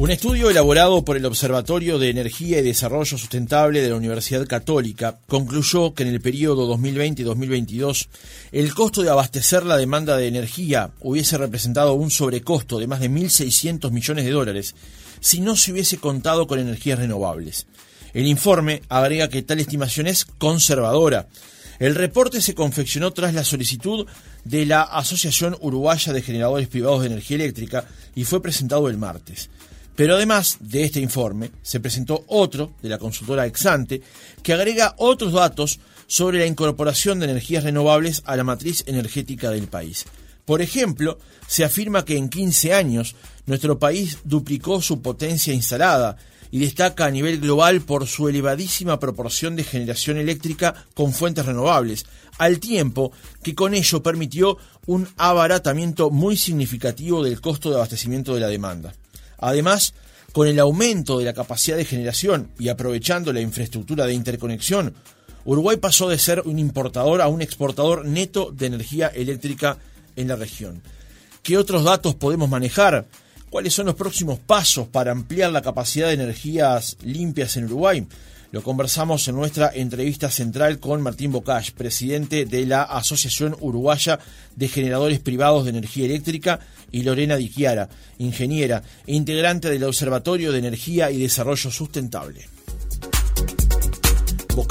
Un estudio elaborado por el Observatorio de Energía y Desarrollo Sustentable de la Universidad Católica concluyó que en el periodo 2020 y 2022 el costo de abastecer la demanda de energía hubiese representado un sobrecosto de más de 1.600 millones de dólares si no se hubiese contado con energías renovables. El informe agrega que tal estimación es conservadora. El reporte se confeccionó tras la solicitud de la Asociación Uruguaya de Generadores Privados de Energía Eléctrica y fue presentado el martes. Pero además de este informe, se presentó otro de la consultora Exante que agrega otros datos sobre la incorporación de energías renovables a la matriz energética del país. Por ejemplo, se afirma que en 15 años nuestro país duplicó su potencia instalada y destaca a nivel global por su elevadísima proporción de generación eléctrica con fuentes renovables, al tiempo que con ello permitió un abaratamiento muy significativo del costo de abastecimiento de la demanda. Además, con el aumento de la capacidad de generación y aprovechando la infraestructura de interconexión, Uruguay pasó de ser un importador a un exportador neto de energía eléctrica en la región. ¿Qué otros datos podemos manejar? ¿Cuáles son los próximos pasos para ampliar la capacidad de energías limpias en Uruguay? Lo conversamos en nuestra entrevista central con Martín Bocage, presidente de la Asociación Uruguaya de Generadores Privados de Energía Eléctrica, y Lorena Diquiara, ingeniera e integrante del Observatorio de Energía y Desarrollo Sustentable.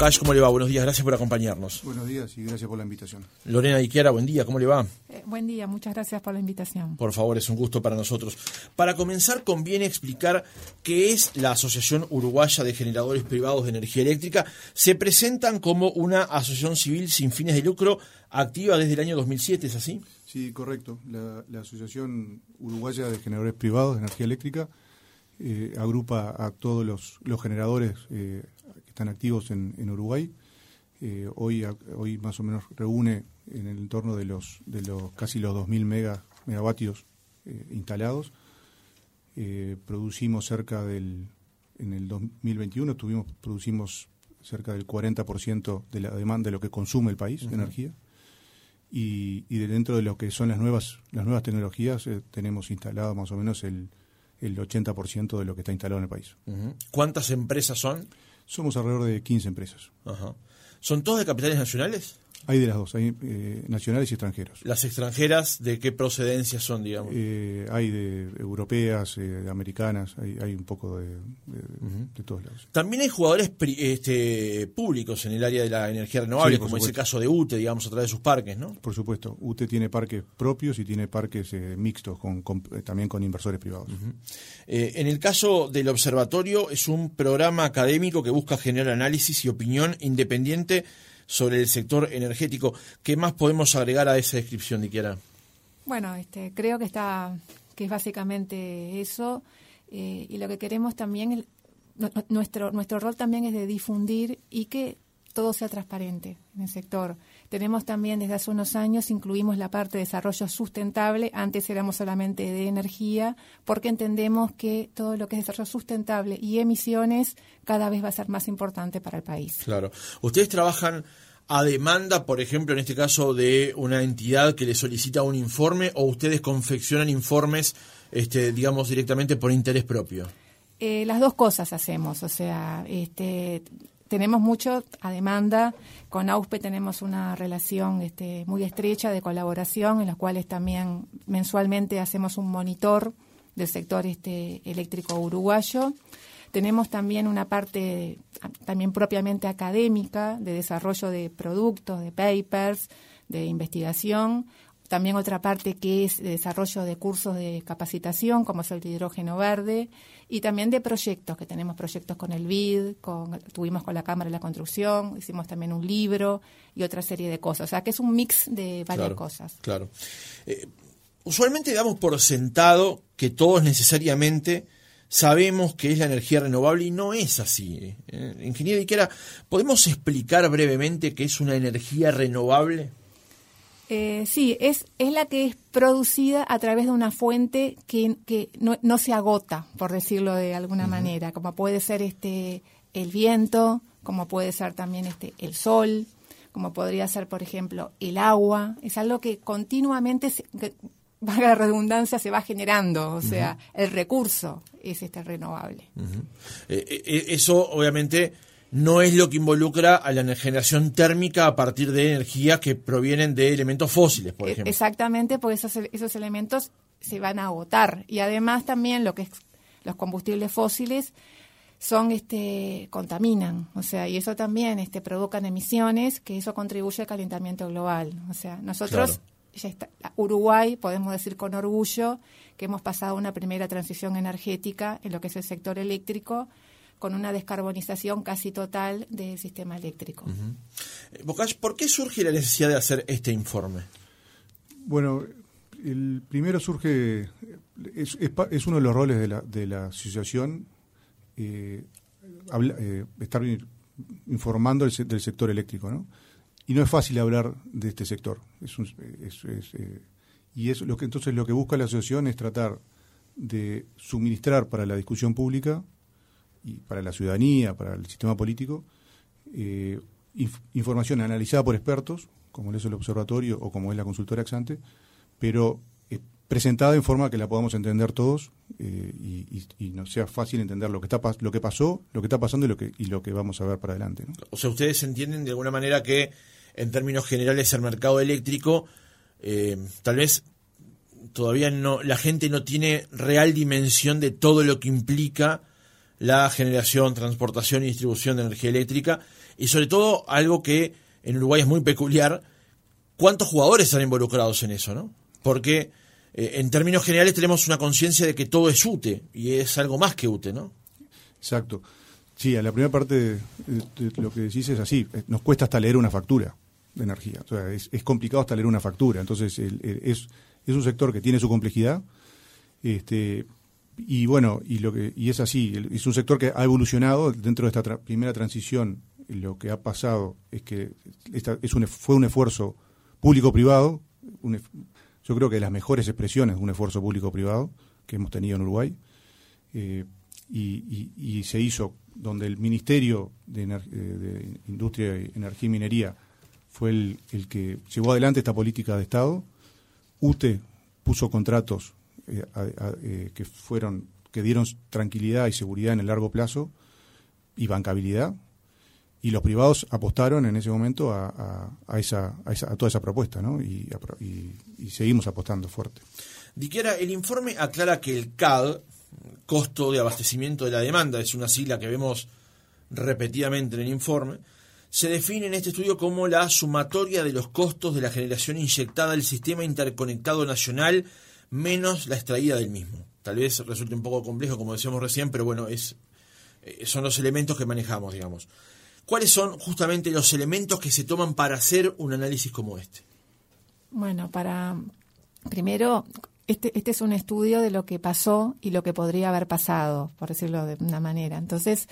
Bocage, ¿cómo le va? Buenos días, gracias por acompañarnos. Buenos días y gracias por la invitación. Lorena Diquiara, buen día, ¿cómo le va? Eh, buen día, muchas gracias por la invitación. Por favor, es un gusto para nosotros. Para comenzar, conviene explicar qué es la Asociación Uruguaya de Generadores Privados de Energía Eléctrica. Se presentan como una asociación civil sin fines de lucro activa desde el año 2007, ¿es así? Sí, correcto. La, Asociación Uruguaya de Generadores Privados de Energía Eléctrica eh, agrupa a todos los, generadores eh, que están activos en, Uruguay. Eh, hoy, hoy más o menos reúne en el entorno de los, de los casi los 2.000 megavatios instalados. producimos cerca del, en el 2021 tuvimos, producimos cerca del 40% de la demanda de lo que consume el país de energía y, y dentro de lo que son las nuevas las nuevas tecnologías eh, tenemos instalado más o menos el, el 80% de lo que está instalado en el país. ¿Cuántas empresas son? Somos alrededor de 15 empresas. ¿Son todas de capitales nacionales? Hay de las dos, hay eh, nacionales y extranjeros. ¿Las extranjeras de qué procedencia son, digamos? Eh, hay de europeas, eh, de americanas, hay, hay, un poco de, todos lados. También hay jugadores este, públicos en el área de la energía renovable, como es el caso de UTE, digamos, a través de sus parques, ¿no? Por supuesto, UTE tiene parques propios y tiene parques mixtos, con, también con inversores privados. en el caso del observatorio, es un programa académico que busca generar análisis y opinión independiente sobre el sector energético. ¿Qué más podemos agregar a esa descripción, Diquiara? Bueno, este, creo que está que es básicamente eso eh, y lo que queremos también nuestro nuestro rol también es de difundir y que todo sea transparente en el sector. Tenemos también desde hace unos años, incluimos la parte de desarrollo sustentable, antes éramos solamente de energía, porque entendemos que todo lo que es desarrollo sustentable y emisiones cada vez va a ser más importante para el país. Claro. Ustedes trabajan a demanda, por ejemplo, en este caso, de una entidad que le solicita un informe o ustedes confeccionan informes, este, digamos, directamente por interés propio? Eh, las dos cosas hacemos, o sea, este, tenemos mucho a demanda. Con AUSPE tenemos una relación este, muy estrecha de colaboración, en las cuales también mensualmente hacemos un monitor del sector este, eléctrico uruguayo. Tenemos también una parte también propiamente académica de desarrollo de productos, de papers, de investigación. También otra parte que es de desarrollo de cursos de capacitación, como es el hidrógeno verde, y también de proyectos, que tenemos proyectos con el BID, con, tuvimos con la Cámara de la Construcción, hicimos también un libro y otra serie de cosas. O sea, que es un mix de varias cosas. Claro. Eh, usualmente damos por sentado que todos necesariamente sabemos que es la energía renovable y no es así. ¿eh? Ingeniero Iquera, ¿podemos explicar brevemente qué es una energía renovable? Eh, sí, es, es la que es producida a través de una fuente que, que no, se agota, por decirlo de alguna manera, como puede ser este el viento, como puede ser también este el sol, como podría ser, por ejemplo, el agua. Es algo que continuamente valga la redundancia, se va generando, o sea, el recurso es este renovable. Eh, eh, eso obviamente no es lo que involucra a la generación térmica a partir de energías que provienen de elementos fósiles, por ejemplo. Exactamente, porque esos, esos elementos se van a agotar. Y además también lo que es los combustibles fósiles son este contaminan, o sea, y eso también este provocan emisiones, que eso contribuye al calentamiento global. O sea, nosotros ya está, Uruguay podemos decir con orgullo que hemos pasado una primera transición energética en lo que es el sector eléctrico con una descarbonización casi total del sistema eléctrico. Uh ¿por qué surge la necesidad de hacer este informe? Bueno, el primero surge, es, es, uno de los roles de la, de la asociación, eh, eh, estar informando del sector eléctrico, ¿no? Y no es fácil hablar de este sector. Es, eh, y es lo que entonces lo que busca la asociación es tratar de suministrar para la discusión pública y para la ciudadanía, para el sistema político, eh, información analizada por expertos, como es el observatorio o como es la consultora Exante, pero eh, presentada en forma que la podamos entender todos eh, y, y, nos sea fácil entender lo que está lo que pasó, lo que está pasando y lo que y lo que vamos a ver para adelante. O sea, ustedes entienden de alguna manera que en términos generales el mercado eléctrico tal vez todavía no la gente no tiene real dimensión de todo lo que implica la generación, transportación y distribución de energía eléctrica y sobre todo algo que en Uruguay es muy peculiar, cuántos jugadores están involucrados en eso, ¿no? Porque eh, en términos generales tenemos una conciencia de que todo es UTE y es algo más que UTE, ¿no? Exacto. Sí, a la primera parte de, lo que decís es así, eh, nos cuesta hasta leer una factura de energía, o sea, es, complicado hasta leer una factura, entonces es, es un sector que tiene su complejidad, este, y bueno, y lo que y es así, es un sector que ha evolucionado dentro de esta primera transición. Lo que ha pasado es que esta, es un, fue un esfuerzo público-privado, yo creo que las mejores expresiones de un esfuerzo público-privado que hemos tenido en Uruguay, eh, y, se hizo donde el Ministerio de, eh, de, Industria, Energía y Minería fue el, el que llevó adelante esta política de Estado. UTE puso contratos eh, que fueron que dieron tranquilidad y seguridad en el largo plazo y bancabilidad y los privados apostaron en ese momento a, esa, a, toda esa propuesta ¿no? y, seguimos apostando fuerte. Diquera, el informe aclara que el CAD, costo de abastecimiento de la demanda, es una sigla que vemos repetidamente en el informe, se define en este estudio como la sumatoria de los costos de la generación inyectada al sistema interconectado nacional menos la extraída del mismo. Tal vez resulte un poco complejo, como decíamos recién, pero bueno, es, eh, son los elementos que manejamos, digamos. ¿Cuáles son justamente los elementos que se toman para hacer un análisis como este? Bueno, para primero, este, este es un estudio de lo que pasó y lo que podría haber pasado, por decirlo de una manera. Entonces,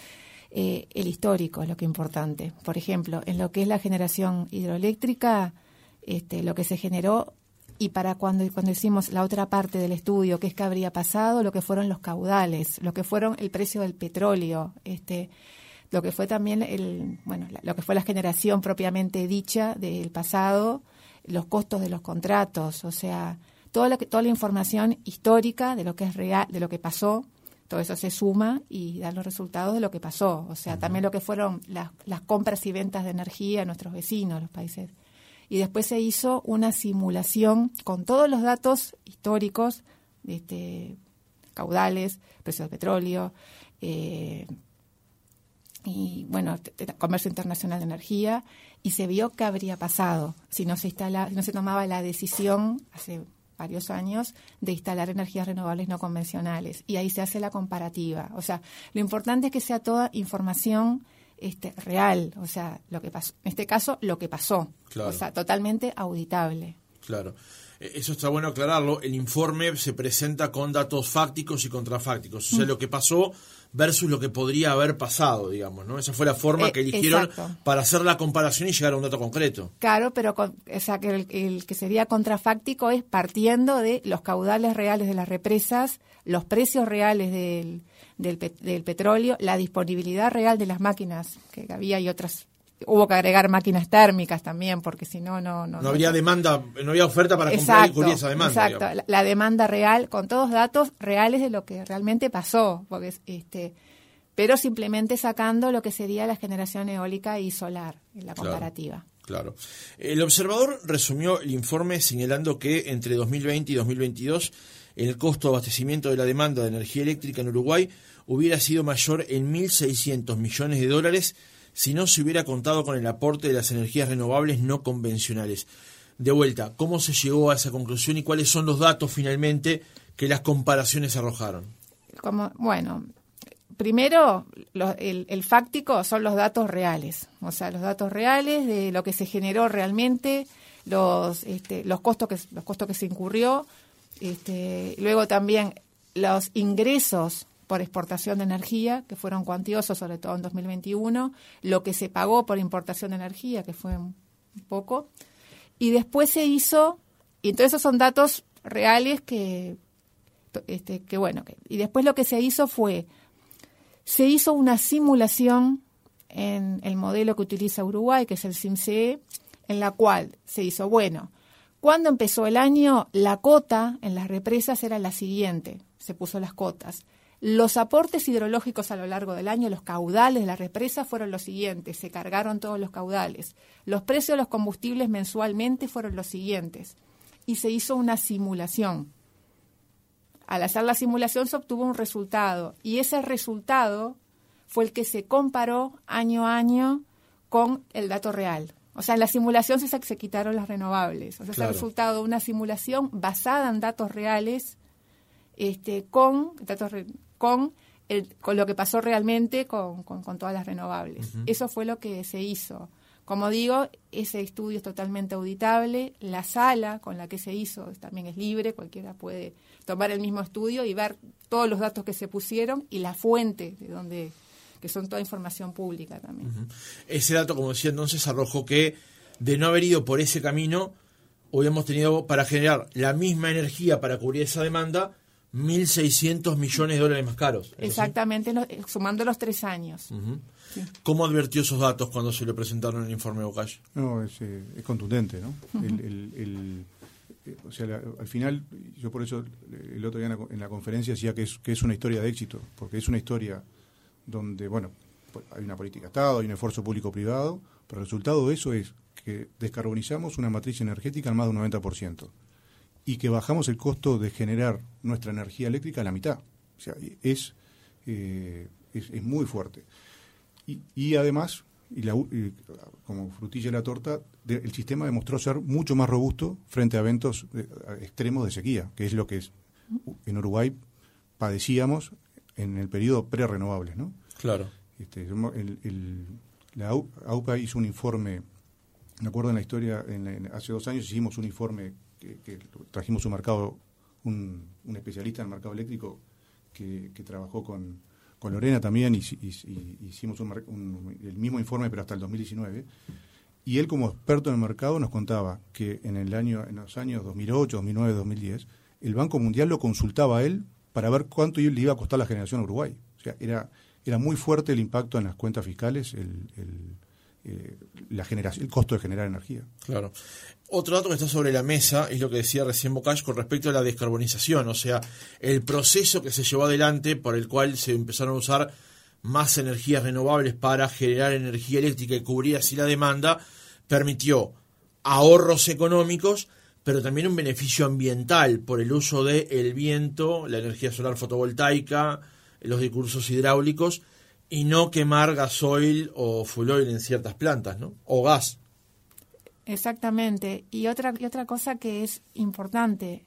eh, el histórico es lo que es importante. Por ejemplo, en lo que es la generación hidroeléctrica, este, lo que se generó y para cuando, cuando hicimos la otra parte del estudio, qué es que habría pasado, lo que fueron los caudales, lo que fueron el precio del petróleo, este, lo que fue también el, bueno, lo que fue la generación propiamente dicha del pasado, los costos de los contratos, o sea, toda la, toda la información histórica de lo que es real, de lo que pasó, todo eso se suma y da los resultados de lo que pasó, o sea, también lo que fueron las, las compras y ventas de energía a nuestros vecinos, los países y después se hizo una simulación con todos los datos históricos, este, caudales, precio del petróleo, eh, y bueno, comercio internacional de energía, y se vio qué habría pasado si no se instala, no se tomaba la decisión hace varios años de instalar energías renovables no convencionales. Y ahí se hace la comparativa. O sea, lo importante es que sea toda información este, real, o sea, lo que pasó, en este caso, lo que pasó, o sea, totalmente auditable. Claro. E, eso está bueno aclararlo. El informe se presenta con datos fácticos y contrafácticos. O sea, mm. lo que pasó versus lo que podría haber pasado, digamos, ¿no? Esa fue la forma eh, que eligieron para hacer la comparación y llegar a un dato concreto. Claro, pero o sea, que el, que sería contrafáctico es partiendo de los caudales reales de las represas, los precios reales del, del, petróleo, la disponibilidad real de las máquinas que había y otras hubo que agregar máquinas térmicas también, porque si no, no... No, habría demanda, no había oferta para comprar y cubrir esa demanda. Exacto, la, demanda real, con todos datos reales de lo que realmente pasó, porque este pero simplemente sacando lo que sería la generación eólica y solar en la comparativa. Claro. El observador resumió el informe señalando que entre 2020 y 2022 el costo de abastecimiento de la demanda de energía eléctrica en Uruguay hubiera sido mayor en 1.600 millones de dólares si no se hubiera contado con el aporte de las energías renovables no convencionales. De vuelta, ¿cómo se llegó a esa conclusión y cuáles son los datos finalmente que las comparaciones arrojaron? Bueno, primero, el, fáctico son los datos reales, o sea, los datos reales de lo que se generó realmente, los, este, costos, que, los costos que se incurrió, este, luego también los ingresos por exportación de energía, que fueron cuantiosos, sobre todo en 2021, lo que se pagó por importación de energía, que fue un poco, y después se hizo, y entonces esos son datos reales que, este, que bueno, y después lo que se hizo fue, se hizo una simulación en el modelo que utiliza Uruguay, que es el CIMCE, en la cual se hizo, bueno, cuando empezó el año, la cota en las represas era la siguiente, se puso las cotas. Los aportes hidrológicos a lo largo del año, los caudales de la represa fueron los siguientes, se cargaron todos los caudales. Los precios de los combustibles mensualmente fueron los siguientes y se hizo una simulación. Al hacer la simulación se obtuvo un resultado y ese resultado fue el que se comparó año a año con el dato real. O sea, en la simulación se, se quitaron las renovables. O sea, es el resultado de una simulación basada en datos reales este, con datos con, el, con lo que pasó realmente con, con, todas las renovables. Eso fue lo que se hizo. Como digo, ese estudio es totalmente auditable. La sala con la que se hizo también es libre, cualquiera puede tomar el mismo estudio y ver todos los datos que se pusieron y la fuente de donde que son toda información pública también. Ese dato, como decía entonces, arrojó que de no haber ido por ese camino, hubiéramos tenido para generar la misma energía para cubrir esa demanda, 1.600 millones de dólares más caros. Exactamente, sumando los tres años. ¿Cómo advirtió esos datos cuando se le presentaron el informe Bocash? No, es, eh, contundente, ¿no? Eh, o sea, al final, yo por eso el otro día en la, conferencia decía que es, que es una historia de éxito, porque es una historia donde, bueno, pues, hay una política de Estado, hay un esfuerzo público-privado, pero el resultado de eso es que descarbonizamos una matriz energética al más de un 90% y que bajamos el costo de generar nuestra energía eléctrica a la mitad. O sea, es, eh, es, muy fuerte. Y, y además, y como frutilla de la torta, el sistema demostró ser mucho más robusto frente a eventos extremos de sequía, que es lo que es, en Uruguay padecíamos en el periodo pre-renovables, ¿no? Claro. Este, el, la AUPA hizo un informe, me acuerdo en la historia, hace dos años hicimos un informe que, trajimos un mercado, un, especialista en el mercado eléctrico que, trabajó con, con, Lorena también y, hicimos el mismo informe pero hasta el 2019 y él como experto en el mercado nos contaba que en el año en los años 2008, 2009, 2010 el Banco Mundial lo consultaba a él para ver cuánto le iba a costar la generación a Uruguay. O sea, era era muy fuerte el impacto en las cuentas fiscales, el, eh, la generación, el costo de generar energía. Claro. Otro dato que está sobre la mesa es lo que decía recién Bocash con respecto a la descarbonización, o sea, el proceso que se llevó adelante por el cual se empezaron a usar más energías renovables para generar energía eléctrica y cubrir así la demanda, permitió ahorros económicos, pero también un beneficio ambiental por el uso del el viento, la energía solar fotovoltaica, los recursos hidráulicos, y no quemar gasoil o fuel oil en ciertas plantas, ¿no? O gas. Exactamente. Y otra, y otra cosa que es importante,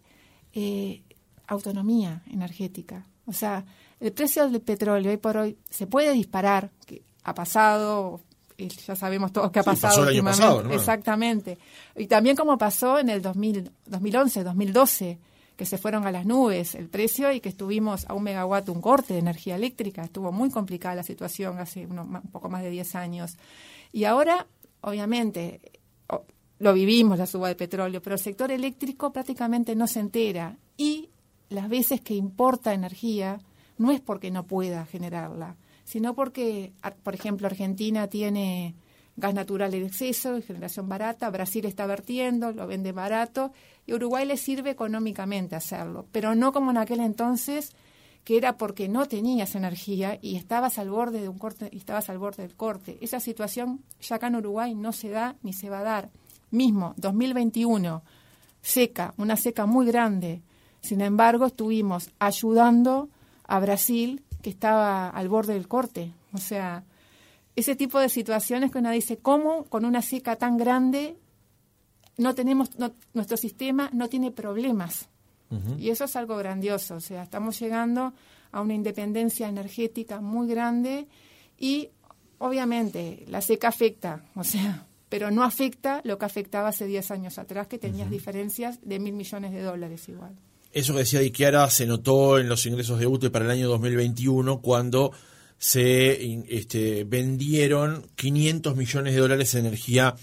eh, autonomía energética. O sea, el precio del petróleo hoy por hoy se puede disparar, que ha pasado, ya sabemos todos que ha pasado últimamente. Exactamente. Y también como pasó en el 2000, 2011, 2012 que se fueron a las nubes el precio y que estuvimos a un megawatt un corte de energía eléctrica. Estuvo muy complicada la situación hace un poco más de 10 años. Y ahora, obviamente, lo vivimos la suba de petróleo, pero el sector eléctrico prácticamente no se entera. Y las veces que importa energía no es porque no pueda generarla, sino porque, por ejemplo, Argentina tiene gas natural de exceso, de generación barata, Brasil está vertiendo, lo vende barato, y Uruguay le sirve económicamente hacerlo, pero no como en aquel entonces que era porque no tenías energía y estabas al borde de un corte y estabas al borde del corte. Esa situación ya acá en Uruguay no se da ni se va a dar. Mismo 2021 seca, una seca muy grande. Sin embargo, estuvimos ayudando a Brasil que estaba al borde del corte. O sea, ese tipo de situaciones que uno dice, ¿cómo con una seca tan grande no tenemos, nuestro sistema no tiene problemas? Y eso es algo grandioso, o sea, estamos llegando a una independencia energética muy grande y obviamente la seca afecta, o sea, pero no afecta lo que afectaba hace 10 años atrás, que tenías diferencias de mil millones de dólares igual. Eso que decía Iquiara se notó en los ingresos de UTE para el año 2021 cuando se este, vendieron 500 millones de dólares de energía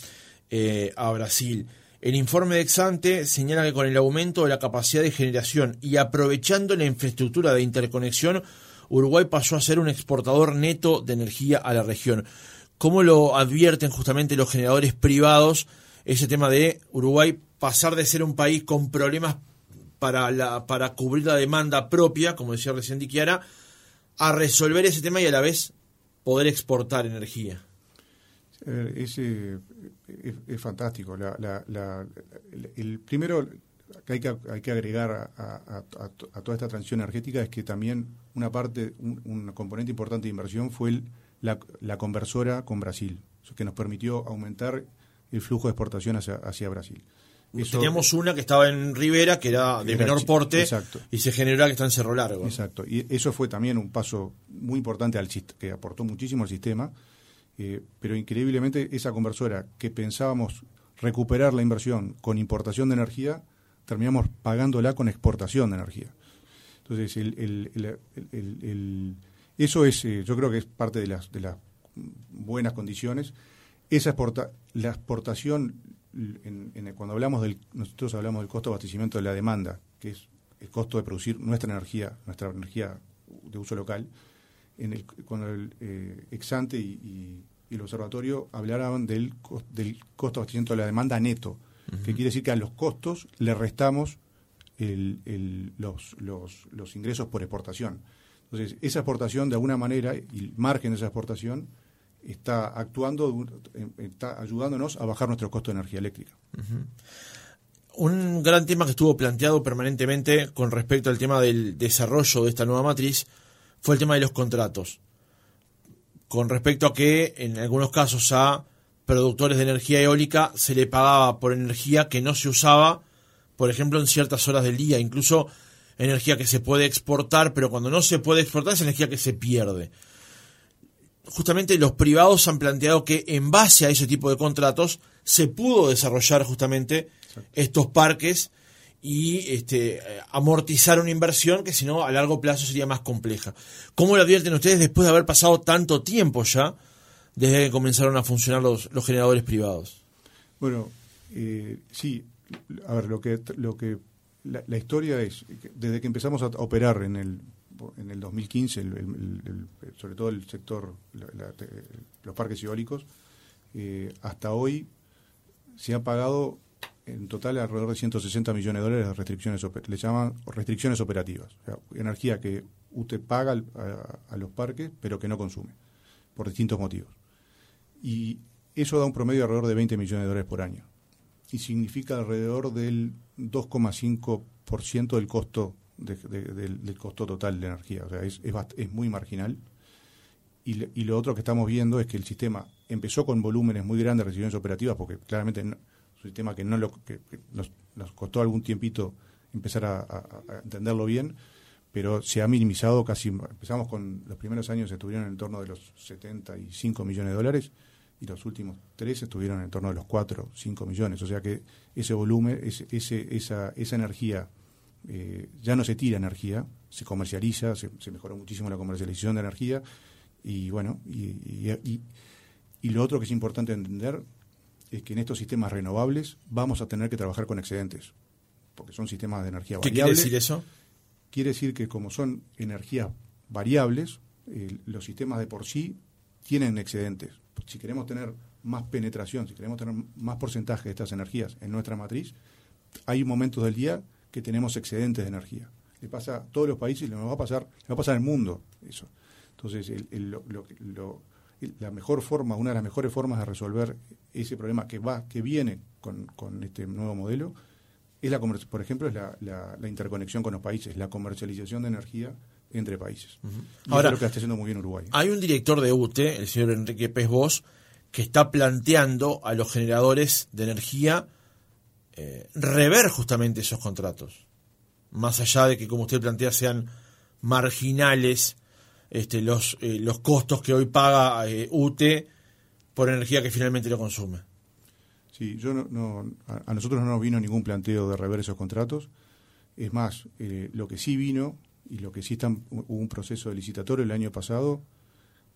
eh, a Brasil. El informe de Exante señala que con el aumento de la capacidad de generación y aprovechando la infraestructura de interconexión, Uruguay pasó a ser un exportador neto de energía a la región. ¿Cómo lo advierten justamente los generadores privados ese tema de Uruguay pasar de ser un país con problemas para, la, para cubrir la demanda propia, como decía recién Diquiara, a resolver ese tema y a la vez poder exportar energía? es, es, fantástico. el primero que hay que, hay que agregar a, toda esta transición energética es que también una parte, un, componente importante de inversión fue la, conversora con Brasil, que nos permitió aumentar el flujo de exportación hacia, Brasil. Teníamos una que estaba en Rivera, que era de menor porte, y se generó que está en Cerro Largo. Exacto, y eso fue también un paso muy importante al que aportó muchísimo al sistema eh, pero increíblemente esa conversora que pensábamos recuperar la inversión con importación de energía, terminamos pagándola con exportación de energía. Entonces, eso es, eh, yo creo que es parte de las, de las buenas condiciones. Esa exporta, la exportación, cuando hablamos del, nosotros hablamos del costo de abastecimiento de la demanda, que es el costo de producir nuestra energía, nuestra energía de uso local, en el, con el eh, exante y, el observatorio hablaban del, del costo de abastecimiento de la demanda neto, que quiere decir que a los costos le restamos el, los, los, los, ingresos por exportación. Entonces, esa exportación, de alguna manera, y el margen de esa exportación, está actuando, está ayudándonos a bajar nuestro costo de energía eléctrica. Un gran tema que estuvo planteado permanentemente con respecto al tema del desarrollo de esta nueva matriz fue el tema de los contratos. Con respecto a que en algunos casos a productores de energía eólica se le pagaba por energía que no se usaba, por ejemplo, en ciertas horas del día, incluso energía que se puede exportar, pero cuando no se puede exportar es energía que se pierde. Justamente los privados han planteado que en base a ese tipo de contratos se pudo desarrollar justamente estos parques y este, amortizar una inversión que si no a largo plazo sería más compleja. ¿Cómo lo advierten ustedes después de haber pasado tanto tiempo ya desde que comenzaron a funcionar los, los generadores privados? Bueno, eh, sí, a ver, lo que, lo que la, historia es, desde que empezamos a operar en el, en el 2015, sobre todo el sector, los parques eólicos, eh, hasta hoy se ha pagado en total alrededor de 160 millones de dólares de restricciones, le llaman restricciones operativas. energía que usted paga a, los parques, pero que no consume, por distintos motivos. Y eso da un promedio de alrededor de 20 millones de dólares por año. Y significa alrededor del 2,5% del costo del, costo total de energía. O sea, es, es, muy marginal. Y, y, lo otro que estamos viendo es que el sistema empezó con volúmenes muy grandes de restricciones operativas, porque claramente un sistema que, no lo, que, nos, costó algún tiempito empezar a, entenderlo bien, pero se ha minimizado casi, empezamos con los primeros años estuvieron en torno de los 75 millones de dólares y los últimos tres estuvieron en torno de los 4, 5 millones, o sea que ese volumen, ese, esa, esa energía, eh, ya no se tira energía, se comercializa, se, mejoró muchísimo la comercialización de energía y bueno, y, y, y lo otro que es importante entender es que en estos sistemas renovables vamos a tener que trabajar con excedentes, porque son sistemas de energía variable. ¿Qué quiere decir eso? Quiere decir que como son energías variables, los sistemas de por sí tienen excedentes. Si queremos tener más penetración, si queremos tener más porcentaje de estas energías en nuestra matriz, hay momentos del día que tenemos excedentes de energía. Le pasa a todos los países y le va a pasar, le va a pasar al mundo eso. Entonces, la mejor forma, una de las mejores formas de resolver ese problema que va, que viene con, con este nuevo modelo, es la por ejemplo, es la, la, interconexión con los países, la comercialización de energía entre países. Ahora, lo que está haciendo muy bien Uruguay. Hay un director de UTE, el señor Enrique Pez Bosch, que está planteando a los generadores de energía eh, rever justamente esos contratos. Más allá de que, como usted plantea, sean marginales este, los, eh, los costos que hoy paga eh, UTE por energía que finalmente lo consume. Sí, yo no, a, nosotros no nos vino ningún planteo de rever esos contratos. Es más, lo que sí vino y lo que sí está, hubo un proceso de licitatorio el año pasado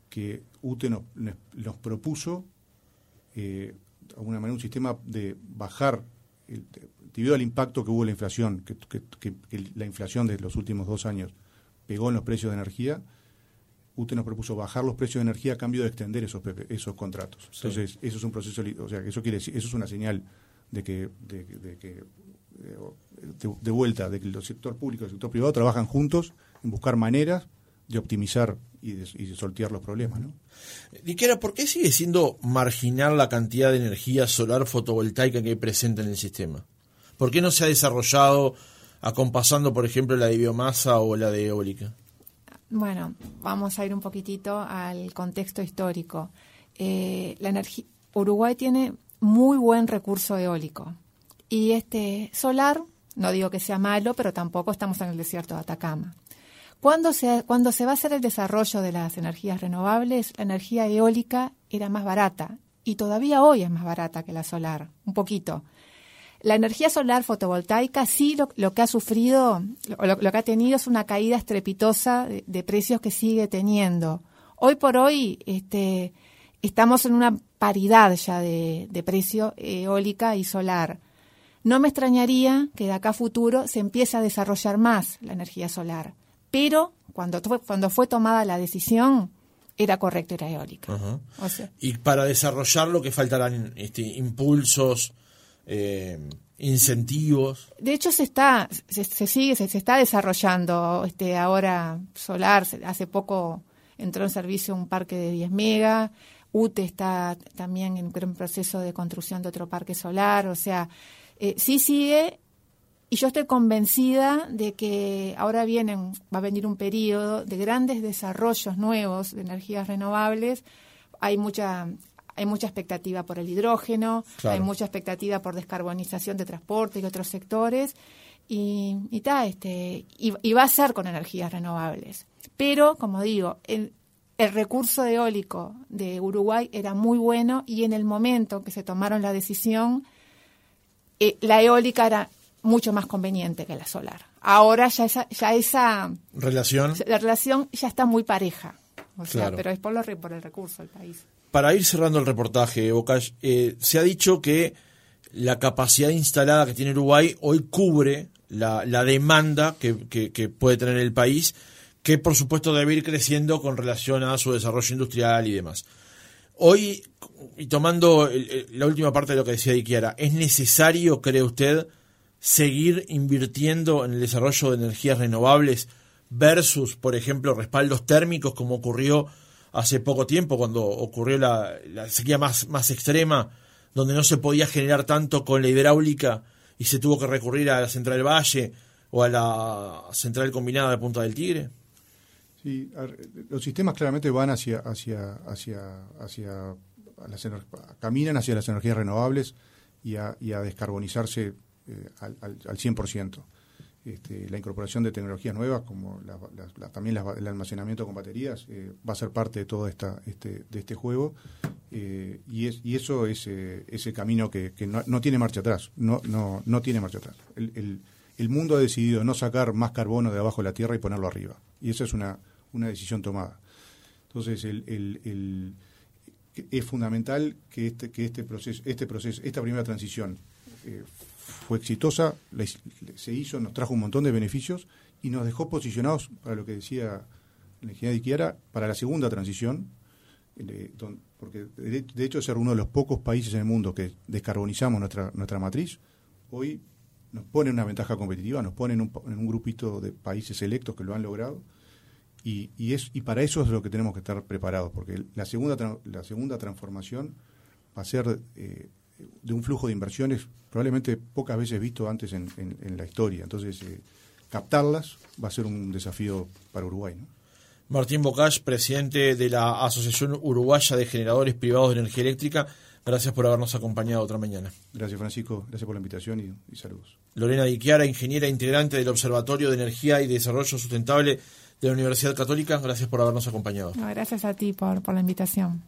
que UTE nos, nos propuso de alguna manera un sistema de bajar debido al impacto que hubo la inflación, que, la inflación de los últimos dos años pegó en los precios de energía, usted nos propuso bajar los precios de energía a cambio de extender esos esos contratos. Entonces, eso es un proceso, o sea, eso quiere decir, eso es una señal de que, de, que de, vuelta, de que el sector público y el sector privado trabajan juntos en buscar maneras de optimizar y de, y soltear los problemas. ¿no? Diquera, ¿por qué sigue siendo marginal la cantidad de energía solar fotovoltaica que hay presente en el sistema? ¿Por qué no se ha desarrollado acompasando, por ejemplo, la de biomasa o la de eólica? Bueno, vamos a ir un poquitito al contexto histórico. Eh, la energía, Uruguay tiene muy buen recurso eólico y este solar, no digo que sea malo, pero tampoco estamos en el desierto de Atacama. Cuando se, va a hacer el desarrollo de las energías renovables, la energía eólica era más barata y todavía hoy es más barata que la solar, un poquito. La energía solar fotovoltaica sí lo, que ha sufrido, lo, lo, que ha tenido es una caída estrepitosa de, precios que sigue teniendo. Hoy por hoy este, estamos en una paridad ya de, precio eólica y solar. No me extrañaría que de acá a futuro se empiece a desarrollar más la energía solar. Pero cuando, cuando fue tomada la decisión, era correcto, era eólica. y para desarrollarlo, ¿qué faltarán este, impulsos, eh, incentivos. De hecho, se está, se, sigue, se, está desarrollando este ahora solar. Hace poco entró en servicio un parque de 10 megas. UTE está también en un proceso de construcción de otro parque solar. O sea, eh, sí sigue. Y yo estoy convencida de que ahora vienen, va a venir un periodo de grandes desarrollos nuevos de energías renovables. Hay mucha hay mucha expectativa por el hidrógeno, hay mucha expectativa por descarbonización de transporte y otros sectores, y, y, este, y, va a ser con energías renovables. Pero, como digo, el, el recurso eólico de Uruguay era muy bueno y en el momento que se tomaron la decisión, eh, la eólica era mucho más conveniente que la solar. Ahora ya esa, ya esa relación, la relación ya está muy pareja. O sea, pero es por, por el recurso del país para ir cerrando el reportaje, Bocash, eh, se ha dicho que la capacidad instalada que tiene Uruguay hoy cubre la, demanda que, puede tener el país, que por supuesto debe ir creciendo con relación a su desarrollo industrial y demás. Hoy, y tomando la última parte de lo que decía Iquiara, ¿es necesario, cree usted, seguir invirtiendo en el desarrollo de energías renovables versus, por ejemplo, respaldos térmicos como ocurrió hace poco tiempo, cuando ocurrió la, sequía más, más extrema, donde no se podía generar tanto con la hidráulica y se tuvo que recurrir a la Central del Valle o a la Central Combinada de Punta del Tigre? Sí, los sistemas claramente van hacia, hacia, hacia, hacia las, caminan hacia las energías renovables y a, y a descarbonizarse eh, al, al, al 100%. Este, la incorporación de tecnologías nuevas, como también el almacenamiento con baterías, eh, va a ser parte de todo esta, este, de este juego. Eh, y, es, y eso es eh, ese camino que, no, tiene marcha atrás. No, no, no tiene marcha atrás. El, el, mundo ha decidido no sacar más carbono de abajo de la Tierra y ponerlo arriba. Y esa es una, una decisión tomada. Entonces, el, es fundamental que este, que este proceso, este proceso, esta primera transición fue exitosa, se hizo, nos trajo un montón de beneficios y nos dejó posicionados para lo que decía la ingeniera de Iquiara, para la segunda transición, porque de, hecho ser uno de los pocos países en el mundo que descarbonizamos nuestra, nuestra matriz, hoy nos pone una ventaja competitiva, nos pone en un, grupito de países electos que lo han logrado y, y, es, y para eso es lo que tenemos que estar preparados, porque la segunda, la segunda transformación va a ser eh, de un flujo de inversiones probablemente pocas veces visto antes en, en, la historia. Entonces, eh, captarlas va a ser un desafío para Uruguay. Martín Bocage, presidente de la Asociación Uruguaya de Generadores Privados de Energía Eléctrica, gracias por habernos acompañado otra mañana. Gracias, Francisco. Gracias por la invitación y, y saludos. Lorena Diquiara, ingeniera integrante del Observatorio de Energía y Desarrollo Sustentable de la Universidad Católica. Gracias por habernos acompañado. gracias a ti por, por la invitación.